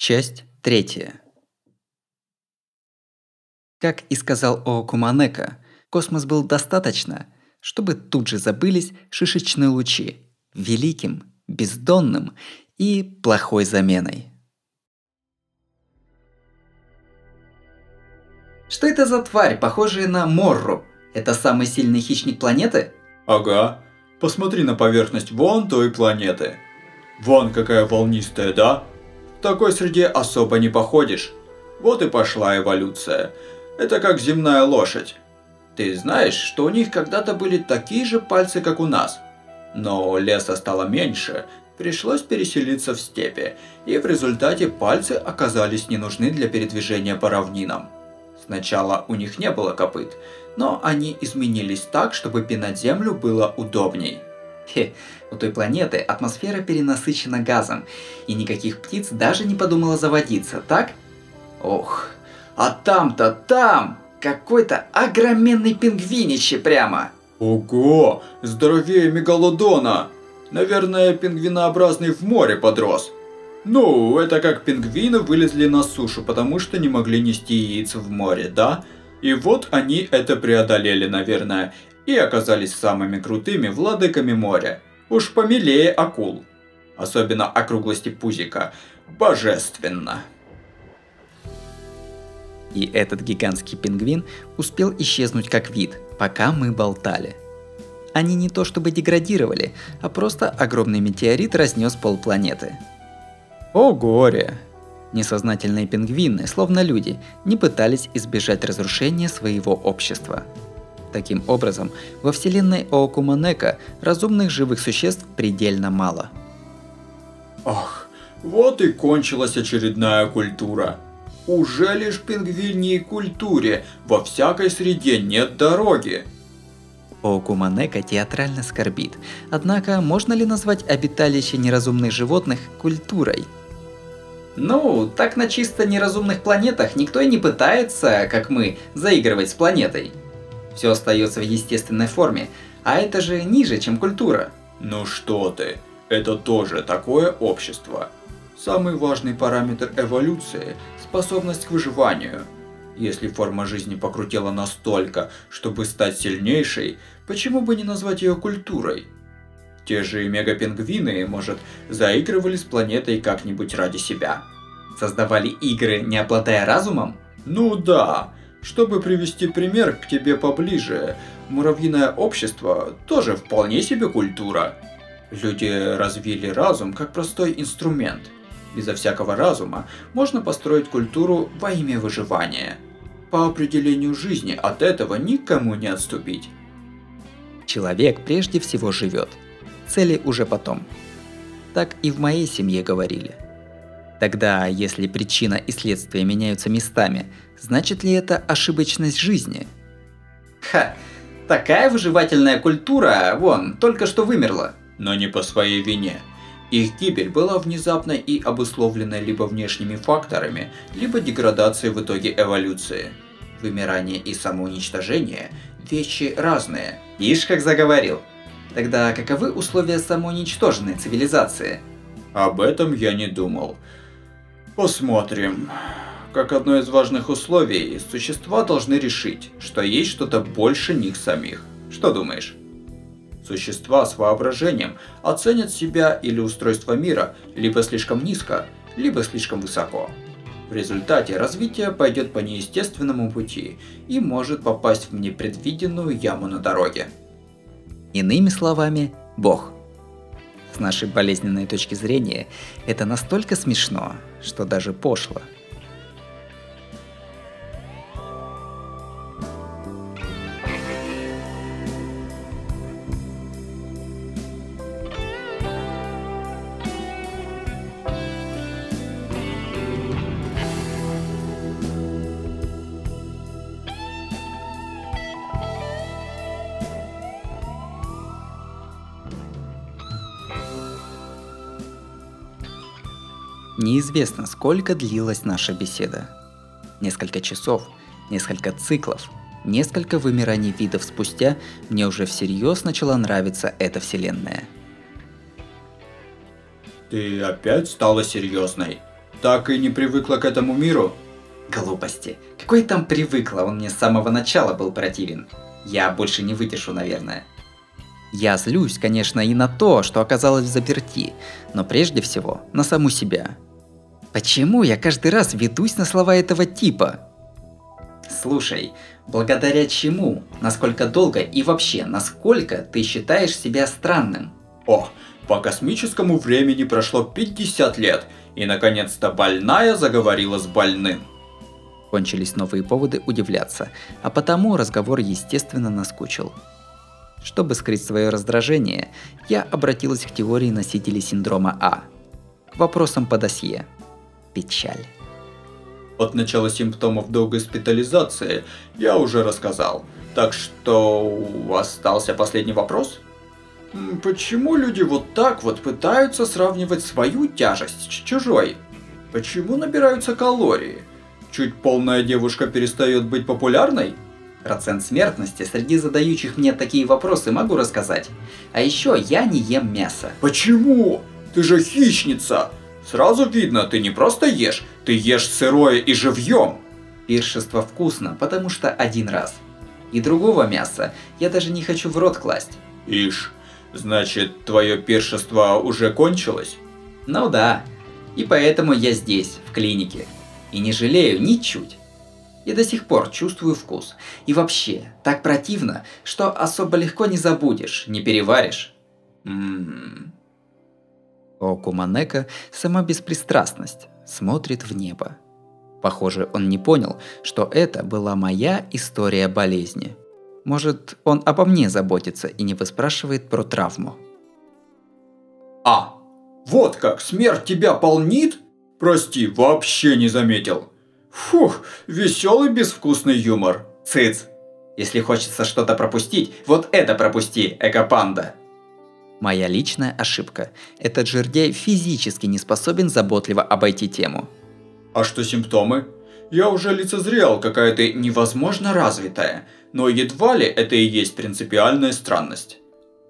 Часть третья. Как и сказал Оокуманека, космос был достаточно, чтобы тут же забылись шишечные лучи, великим, бездонным и плохой заменой. Что это за тварь, похожая на Морру? Это самый сильный хищник планеты? Ага. Посмотри на поверхность вон той планеты. Вон какая волнистая, да? Такой среде особо не походишь. Вот и пошла эволюция. Это как земная лошадь. Ты знаешь, что у них когда-то были такие же пальцы, как у нас. Но леса стало меньше, пришлось переселиться в степи, и в результате пальцы оказались не нужны для передвижения по равнинам. Сначала у них не было копыт, но они изменились так, чтобы пинать землю было удобней. Хе, у той планеты атмосфера перенасыщена газом, и никаких птиц даже не подумала заводиться, так? Ох, а там-то там какой-то огроменный пингвинище прямо. Ого, здоровее мегалодона. Наверное, пингвинообразный в море подрос. Ну, это как пингвины вылезли на сушу, потому что не могли нести яиц в море, да? И вот они это преодолели, наверное, и оказались самыми крутыми владыками моря. Уж помилее акул. Особенно округлости пузика. Божественно. И этот гигантский пингвин успел исчезнуть как вид, пока мы болтали. Они не то чтобы деградировали, а просто огромный метеорит разнес полпланеты. О горе! Несознательные пингвины, словно люди, не пытались избежать разрушения своего общества. Таким образом, во вселенной Оокуманека разумных живых существ предельно мало. Ах, вот и кончилась очередная культура. Уже лишь пингвиньей культуре во всякой среде нет дороги. Оокуманека театрально скорбит. Однако, можно ли назвать обиталище неразумных животных культурой? Ну, так на чисто неразумных планетах никто и не пытается, как мы, заигрывать с планетой. Все остается в естественной форме, а это же ниже, чем культура. Ну что ты, это тоже такое общество. Самый важный параметр эволюции – способность к выживанию. Если форма жизни покрутела настолько, чтобы стать сильнейшей, почему бы не назвать ее культурой? Те же мегапингвины, может, заигрывали с планетой как-нибудь ради себя. Создавали игры, не обладая разумом? Ну да. Чтобы привести пример к тебе поближе, муравьиное общество тоже вполне себе культура. Люди развили разум как простой инструмент – Безо всякого разума можно построить культуру во имя выживания. По определению жизни от этого никому не отступить. Человек прежде всего живет. Цели уже потом. Так и в моей семье говорили. Тогда, если причина и следствие меняются местами, значит ли это ошибочность жизни? Ха, такая выживательная культура, вон, только что вымерла. Но не по своей вине – их гибель была внезапной и обусловлена либо внешними факторами, либо деградацией в итоге эволюции. Вымирание и самоуничтожение – вещи разные. Ишь, как заговорил. Тогда каковы условия самоуничтоженной цивилизации? Об этом я не думал. Посмотрим. Как одно из важных условий, существа должны решить, что есть что-то больше них самих. Что думаешь? Существа с воображением оценят себя или устройство мира либо слишком низко, либо слишком высоко. В результате развитие пойдет по неестественному пути и может попасть в непредвиденную яму на дороге. Иными словами, Бог. С нашей болезненной точки зрения, это настолько смешно, что даже пошло – Неизвестно, сколько длилась наша беседа. Несколько часов, несколько циклов, несколько вымираний видов спустя мне уже всерьез начала нравиться эта вселенная. Ты опять стала серьезной? Так и не привыкла к этому миру? Глупости. Какой там привыкла, он мне с самого начала был противен. Я больше не выдержу, наверное. Я злюсь, конечно, и на то, что оказалась в заперти, но прежде всего на саму себя. Почему я каждый раз ведусь на слова этого типа? Слушай, благодаря чему, насколько долго и вообще, насколько ты считаешь себя странным? О, по космическому времени прошло 50 лет, и наконец-то больная заговорила с больным. Кончились новые поводы удивляться, а потому разговор естественно наскучил. Чтобы скрыть свое раздражение, я обратилась к теории носителей синдрома А. К вопросам по досье. Печаль. От начала симптомов до госпитализации я уже рассказал. Так что остался последний вопрос? Почему люди вот так вот пытаются сравнивать свою тяжесть с чужой? Почему набираются калории? Чуть полная девушка перестает быть популярной? Процент смертности среди задающих мне такие вопросы могу рассказать. А еще я не ем мясо. Почему? Ты же хищница! Сразу видно, ты не просто ешь, ты ешь сырое и живьем. Пиршество вкусно, потому что один раз. И другого мяса я даже не хочу в рот класть. Ишь, значит, твое пиршество уже кончилось? Ну да. И поэтому я здесь, в клинике. И не жалею ничуть. И до сих пор чувствую вкус. И вообще, так противно, что особо легко не забудешь, не переваришь. Ммм. Окуманека сама беспристрастность, смотрит в небо. Похоже, он не понял, что это была моя история болезни. Может, он обо мне заботится и не выспрашивает про травму. А, вот как, смерть тебя полнит? Прости, вообще не заметил. Фух, веселый безвкусный юмор. Цыц. Если хочется что-то пропустить, вот это пропусти, экопанда. Моя личная ошибка. Этот жердяй физически не способен заботливо обойти тему. А что симптомы? Я уже лицезрел, какая ты невозможно развитая, но едва ли это и есть принципиальная странность.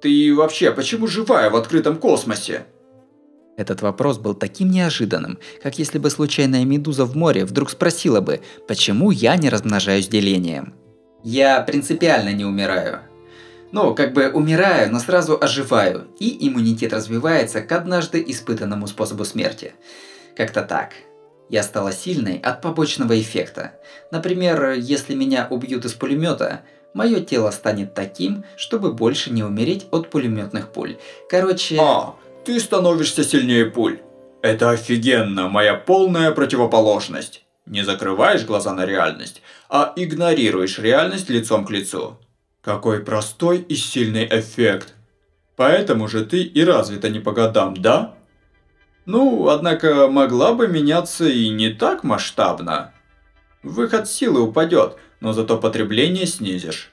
Ты вообще почему живая в открытом космосе? Этот вопрос был таким неожиданным, как если бы случайная медуза в море вдруг спросила бы, почему я не размножаюсь делением. Я принципиально не умираю. Ну, как бы умираю, но сразу оживаю, и иммунитет развивается к однажды испытанному способу смерти. Как-то так. Я стала сильной от побочного эффекта. Например, если меня убьют из пулемета, мое тело станет таким, чтобы больше не умереть от пулеметных пуль. Короче... А, ты становишься сильнее пуль. Это офигенно, моя полная противоположность. Не закрываешь глаза на реальность, а игнорируешь реальность лицом к лицу. Какой простой и сильный эффект. Поэтому же ты и развита не по годам, да? Ну, однако могла бы меняться и не так масштабно. Выход силы упадет, но зато потребление снизишь.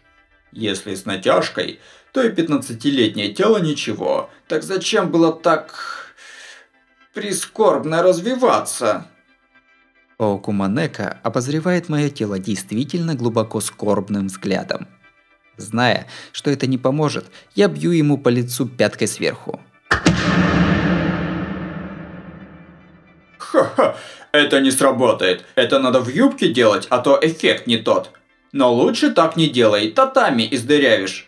Если с натяжкой, то и 15-летнее тело ничего. Так зачем было так... прискорбно развиваться? Окуманека обозревает мое тело действительно глубоко скорбным взглядом. Зная, что это не поможет, я бью ему по лицу пяткой сверху. Ха-ха, это не сработает. Это надо в юбке делать, а то эффект не тот. Но лучше так не делай, татами издырявишь.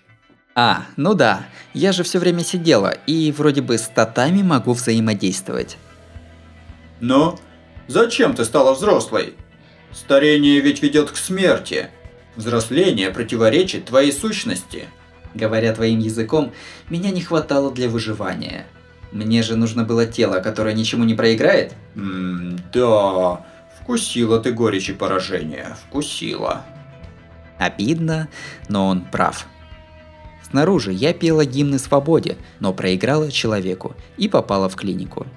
А, ну да, я же все время сидела, и вроде бы с татами могу взаимодействовать. Но зачем ты стала взрослой? Старение ведь ведет к смерти. Взросление противоречит твоей сущности. Говоря твоим языком, меня не хватало для выживания. Мне же нужно было тело, которое ничему не проиграет? Ммм, да. Вкусила ты горечи поражения. Вкусила. Обидно, но он прав. Снаружи я пела гимны свободе, но проиграла человеку и попала в клинику.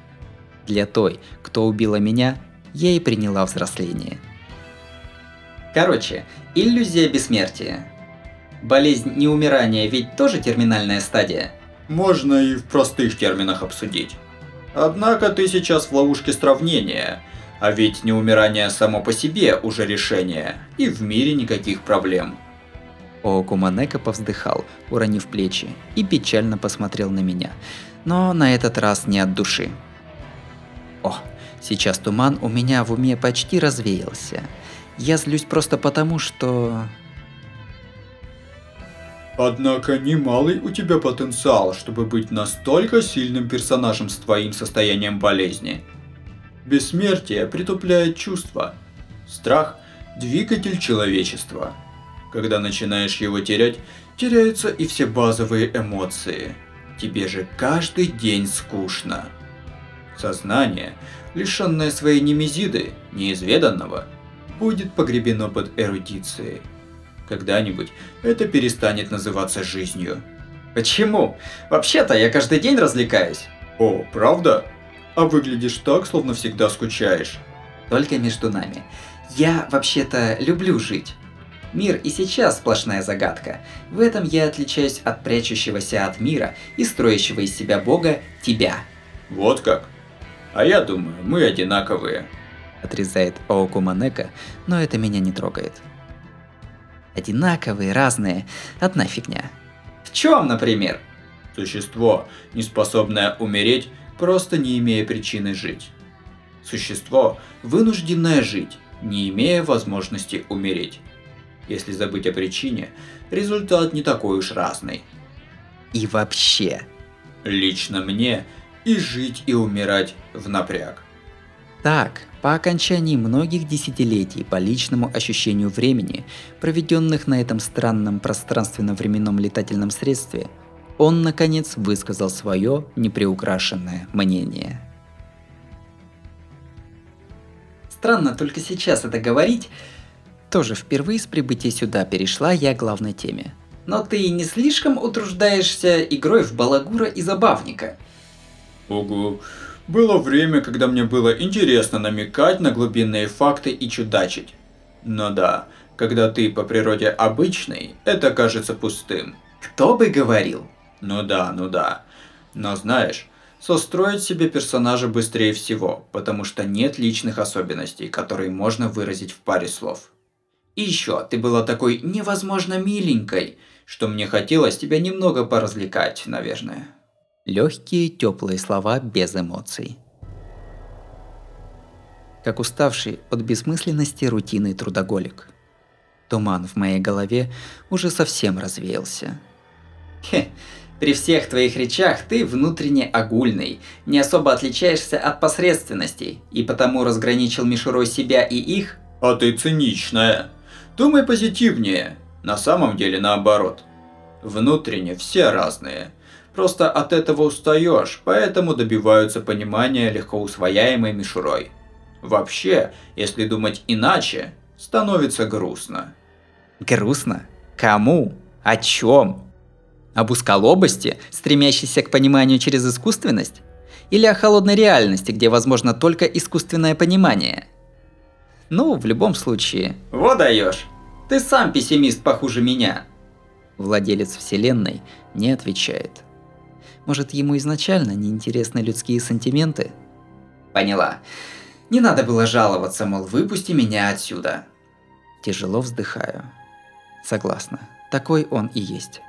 Для той, кто убила меня, я и приняла взросление. Короче, иллюзия бессмертия. Болезнь неумирания ведь тоже терминальная стадия? Можно и в простых терминах обсудить. Однако ты сейчас в ловушке сравнения – а ведь неумирание само по себе уже решение, и в мире никаких проблем. Окуманека повздыхал, уронив плечи, и печально посмотрел на меня, но на этот раз не от души. О, Сейчас туман у меня в уме почти развеялся. Я злюсь просто потому, что... Однако немалый у тебя потенциал, чтобы быть настолько сильным персонажем с твоим состоянием болезни. Бессмертие притупляет чувства. Страх – двигатель человечества. Когда начинаешь его терять, теряются и все базовые эмоции. Тебе же каждый день скучно. Сознание, лишенное своей немезиды, неизведанного, будет погребено под эрудицией. Когда-нибудь это перестанет называться жизнью. Почему? Вообще-то я каждый день развлекаюсь. О, правда? А выглядишь так, словно всегда скучаешь. Только между нами. Я вообще-то люблю жить. Мир и сейчас сплошная загадка. В этом я отличаюсь от прячущегося от мира и строящего из себя бога тебя. Вот как? А я думаю, мы одинаковые. Отрезает Оуку Манека, но это меня не трогает. Одинаковые, разные, одна фигня. В чем, например? Существо, не способное умереть, просто не имея причины жить. Существо, вынужденное жить, не имея возможности умереть. Если забыть о причине, результат не такой уж разный. И вообще. Лично мне и жить и умирать в напряг. Так, по окончании многих десятилетий по личному ощущению времени, проведенных на этом странном пространственно-временном летательном средстве, он, наконец, высказал свое неприукрашенное мнение. Странно только сейчас это говорить. Тоже впервые с прибытия сюда перешла я к главной теме. Но ты не слишком утруждаешься игрой в балагура и забавника? Ого, было время, когда мне было интересно намекать на глубинные факты и чудачить. Но да, когда ты по природе обычный, это кажется пустым. Кто бы говорил? Ну да, ну да. Но знаешь, состроить себе персонажа быстрее всего, потому что нет личных особенностей, которые можно выразить в паре слов. И еще, ты была такой невозможно миленькой, что мне хотелось тебя немного поразвлекать, наверное. Легкие, теплые слова без эмоций. Как уставший от бессмысленности рутины трудоголик. Туман в моей голове уже совсем развеялся. Хе, при всех твоих речах ты внутренне огульный, не особо отличаешься от посредственностей, и потому разграничил мишурой себя и их. А ты циничная. Думай позитивнее. На самом деле наоборот. Внутренне все разные. Просто от этого устаешь, поэтому добиваются понимания легко усвояемой мишурой. Вообще, если думать иначе, становится грустно. Грустно? Кому? О чем? Об узколобости, стремящейся к пониманию через искусственность? Или о холодной реальности, где возможно только искусственное понимание? Ну, в любом случае... Вот даешь! Ты сам пессимист похуже меня! Владелец вселенной не отвечает. Может, ему изначально не интересны людские сантименты? Поняла. Не надо было жаловаться, мол, выпусти меня отсюда. Тяжело вздыхаю. Согласна. Такой он и есть.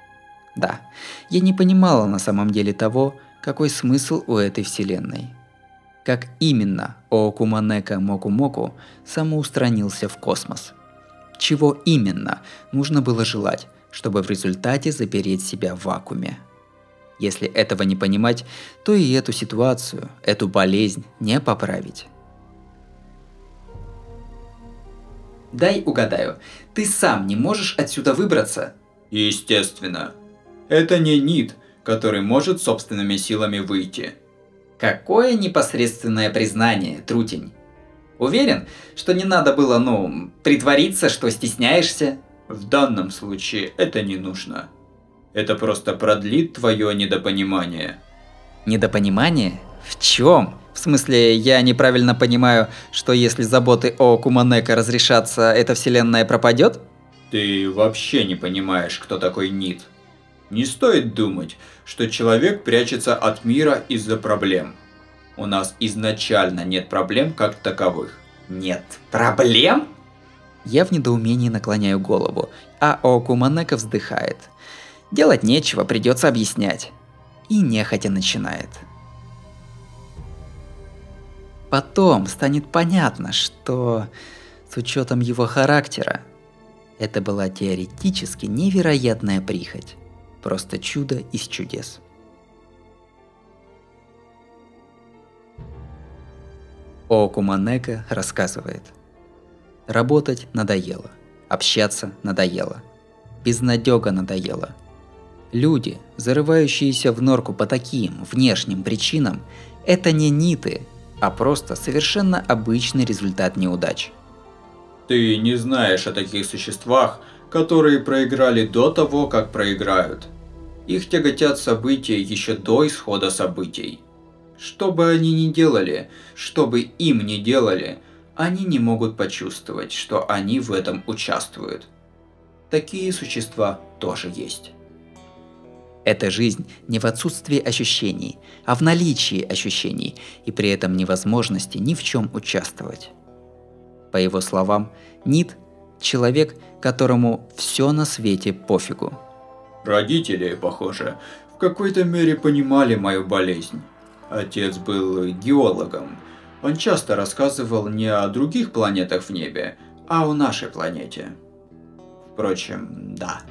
Да, я не понимала на самом деле того, какой смысл у этой вселенной. Как именно Оокуманека Моку-Моку самоустранился в космос. Чего именно нужно было желать, чтобы в результате запереть себя в вакууме. Если этого не понимать, то и эту ситуацию, эту болезнь не поправить. Дай угадаю, ты сам не можешь отсюда выбраться? Естественно. Это не Нит, который может собственными силами выйти. Какое непосредственное признание, Трутень. Уверен, что не надо было, ну, притвориться, что стесняешься? В данном случае это не нужно. Это просто продлит твое недопонимание. Недопонимание? В чем? В смысле, я неправильно понимаю, что если заботы о Куманека разрешатся, эта вселенная пропадет? Ты вообще не понимаешь, кто такой Нит. Не стоит думать, что человек прячется от мира из-за проблем. У нас изначально нет проблем как таковых. Нет проблем? Я в недоумении наклоняю голову, а Окуманека вздыхает – Делать нечего, придется объяснять. И нехотя начинает. Потом станет понятно, что с учетом его характера это была теоретически невероятная прихоть. Просто чудо из чудес. Окуманека рассказывает. Работать надоело, общаться надоело, безнадега надоело. Люди, зарывающиеся в норку по таким внешним причинам, это не ниты, а просто совершенно обычный результат неудач. Ты не знаешь о таких существах, которые проиграли до того, как проиграют. Их тяготят события еще до исхода событий. Что бы они ни делали, что бы им ни делали, они не могут почувствовать, что они в этом участвуют. Такие существа тоже есть. Эта жизнь не в отсутствии ощущений, а в наличии ощущений и при этом невозможности ни в чем участвовать. По его словам, Нит – человек, которому все на свете пофигу. Родители, похоже, в какой-то мере понимали мою болезнь. Отец был геологом. Он часто рассказывал не о других планетах в небе, а о нашей планете. Впрочем, да,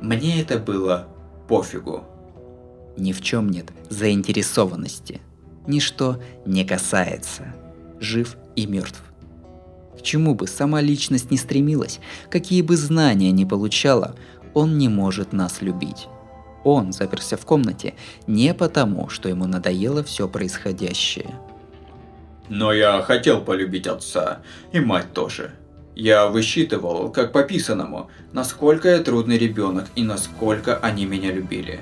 мне это было пофигу. Ни в чем нет заинтересованности. Ничто не касается. Жив и мертв. К чему бы сама личность не стремилась, какие бы знания не получала, он не может нас любить. Он заперся в комнате не потому, что ему надоело все происходящее. Но я хотел полюбить отца, и мать тоже. Я высчитывал, как по писанному, насколько я трудный ребенок и насколько они меня любили.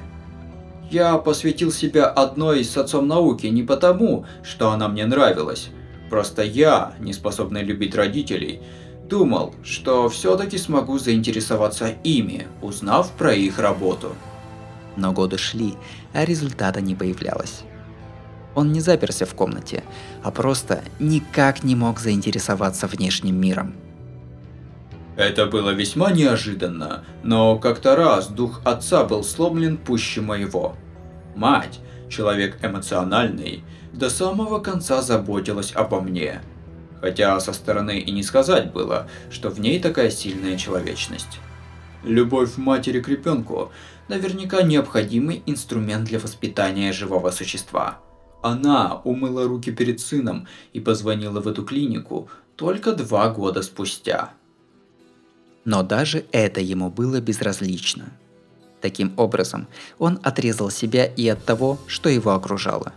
Я посвятил себя одной с отцом науки не потому, что она мне нравилась. Просто я, не способный любить родителей, думал, что все-таки смогу заинтересоваться ими, узнав про их работу. Но годы шли, а результата не появлялось. Он не заперся в комнате, а просто никак не мог заинтересоваться внешним миром. Это было весьма неожиданно, но как-то раз дух отца был сломлен пуще моего. Мать, человек эмоциональный, до самого конца заботилась обо мне. Хотя со стороны и не сказать было, что в ней такая сильная человечность. Любовь матери к ребенку наверняка необходимый инструмент для воспитания живого существа. Она умыла руки перед сыном и позвонила в эту клинику только два года спустя. Но даже это ему было безразлично. Таким образом, он отрезал себя и от того, что его окружало.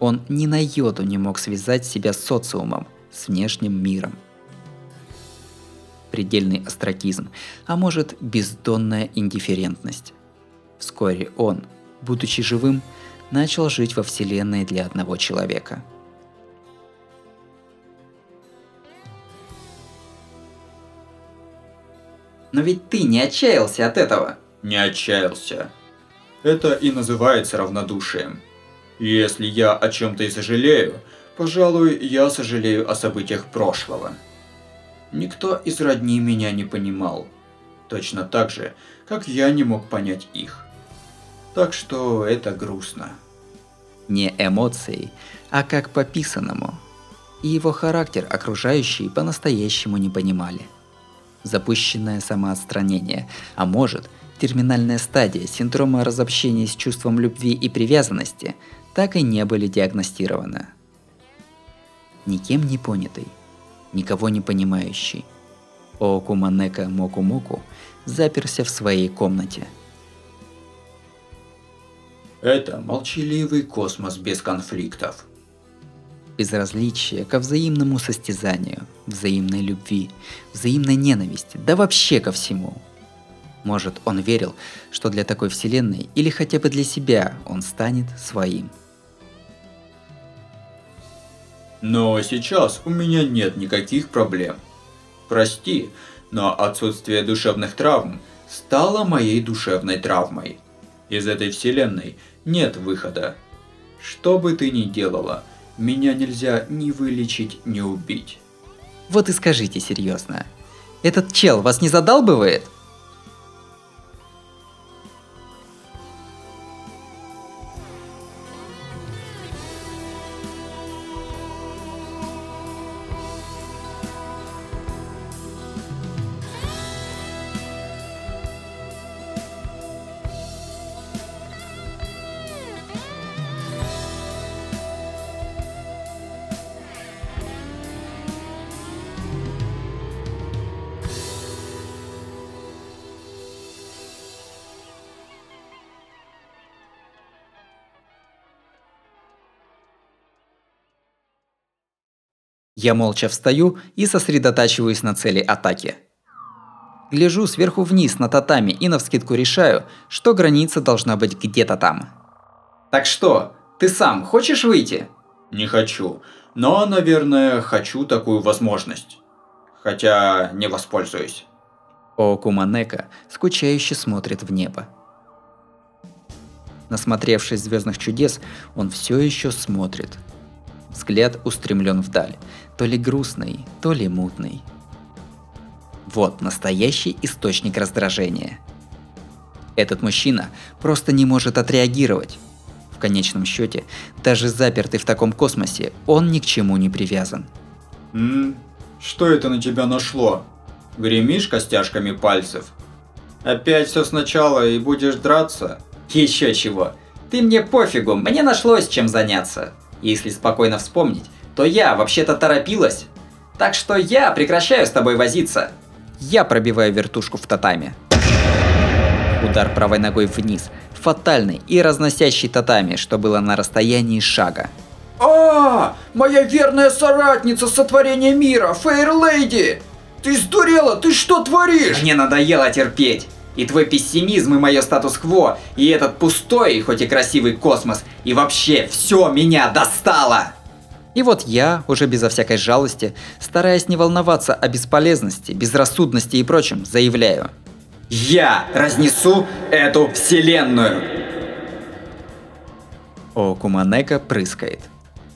Он ни на йоту не мог связать себя с социумом, с внешним миром – предельный астракизм, а может бездонная индифферентность. Вскоре он, будучи живым, начал жить во Вселенной для одного человека. Но ведь ты не отчаялся от этого. Не отчаялся. Это и называется равнодушием. Если я о чем-то и сожалею, пожалуй, я сожалею о событиях прошлого. Никто из родни меня не понимал. Точно так же, как я не мог понять их. Так что это грустно. Не эмоцией, а как по писанному. И его характер окружающие по-настоящему не понимали. Запущенное самоотстранение, а может, терминальная стадия синдрома разобщения с чувством любви и привязанности так и не были диагностированы. Никем не понятый, никого не понимающий. Оокуманека Моку-Моку заперся в своей комнате. Это молчаливый космос без конфликтов. Безразличие ко взаимному состязанию, взаимной любви, взаимной ненависти, да вообще ко всему. Может, он верил, что для такой вселенной или хотя бы для себя он станет своим – Но сейчас у меня нет никаких проблем. Прости, но отсутствие душевных травм стало моей душевной травмой. Из этой вселенной нет выхода. Что бы ты ни делала, меня нельзя ни вылечить, ни убить. Вот и скажите серьезно. Этот чел вас не задалбывает? Я молча встаю и сосредотачиваюсь на цели атаки. Гляжу сверху вниз на татами и навскидку решаю, что граница должна быть где-то там. Так что, ты сам хочешь выйти? Не хочу. Но, наверное, хочу такую возможность. Хотя не воспользуюсь. Окуманека скучающе смотрит в небо. Насмотревшись звездных чудес, он все еще смотрит. Взгляд устремлен вдаль, то ли грустный, то ли мутный. Вот настоящий источник раздражения. Этот мужчина просто не может отреагировать. В конечном счете, даже запертый в таком космосе, он ни к чему не привязан. М? Что это на тебя нашло? Гремишь костяшками пальцев? Опять все сначала и будешь драться? Еще чего. Ты мне пофигу, мне нашлось чем заняться. Если спокойно вспомнить, то я вообще-то торопилась. Так что я прекращаю с тобой возиться. Я пробиваю вертушку в татами. Удар правой ногой вниз, фатальный и разносящий татами, что было на расстоянии шага. А, моя верная соратница сотворения мира, Фейр Лейди! Ты сдурела, ты что творишь? Мне надоело терпеть. И твой пессимизм, и мое статус-кво, и этот пустой, хоть и красивый космос, и вообще все меня достало! И вот я, уже безо всякой жалости, стараясь не волноваться о бесполезности, безрассудности и прочем, заявляю. Я разнесу эту вселенную! О, Куманека прыскает.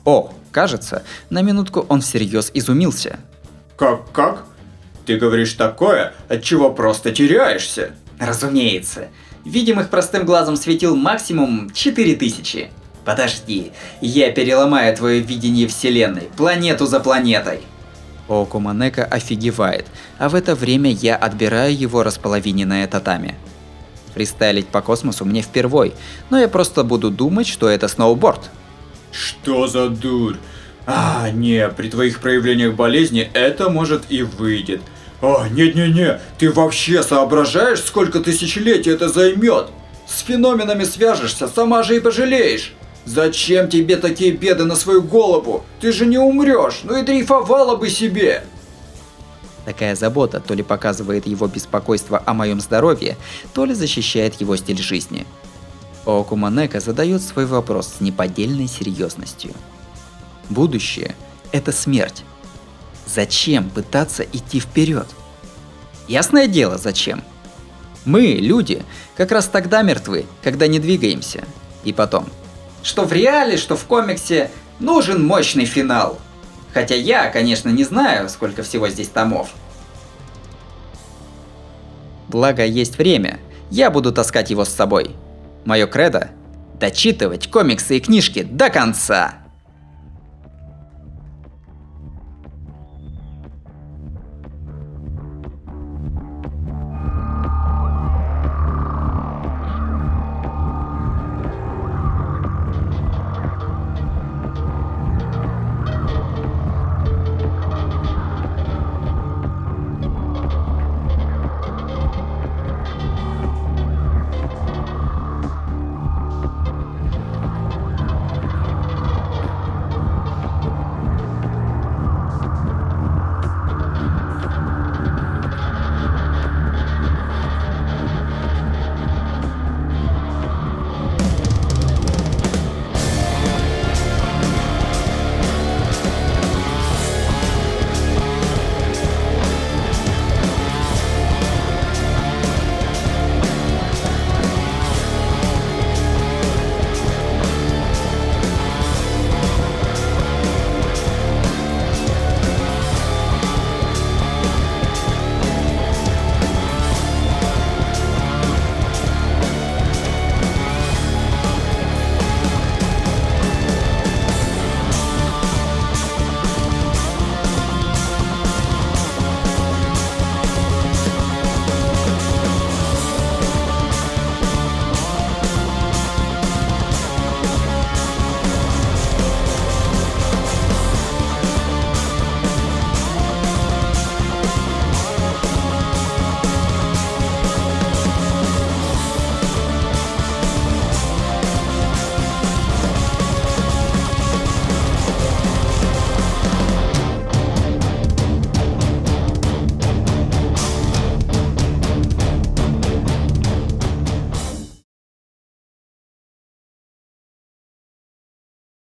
О, кажется, на минутку он всерьез изумился. Как, как? Ты говоришь такое, от чего просто теряешься? Разумеется. Видимых простым глазом светил максимум 4000. Подожди, я переломаю твое видение Вселенной, планету за планетой. Окуманека офигевает, а в это время я отбираю его располовиненное татами. Фристайлить по космосу мне впервой, но я просто буду думать, что это сноуборд. Что за дурь? А, не, при твоих проявлениях болезни это может и выйдет. А, нет-не-не, ты вообще соображаешь, сколько тысячелетий это займет? С феноменами свяжешься, сама же и пожалеешь. Зачем тебе такие беды на свою голову? Ты же не умрешь, ну и дрейфовала бы себе. Такая забота то ли показывает его беспокойство о моем здоровье, то ли защищает его стиль жизни. Окуманека задает свой вопрос с неподдельной серьезностью. Будущее – это смерть. Зачем пытаться идти вперед? Ясное дело, зачем. Мы, люди, как раз тогда мертвы, когда не двигаемся. И потом. Что в реале, что в комиксе, нужен мощный финал. Хотя я, конечно, не знаю, сколько всего здесь томов. Благо есть время, я буду таскать его с собой. Мое кредо – дочитывать комиксы и книжки до конца.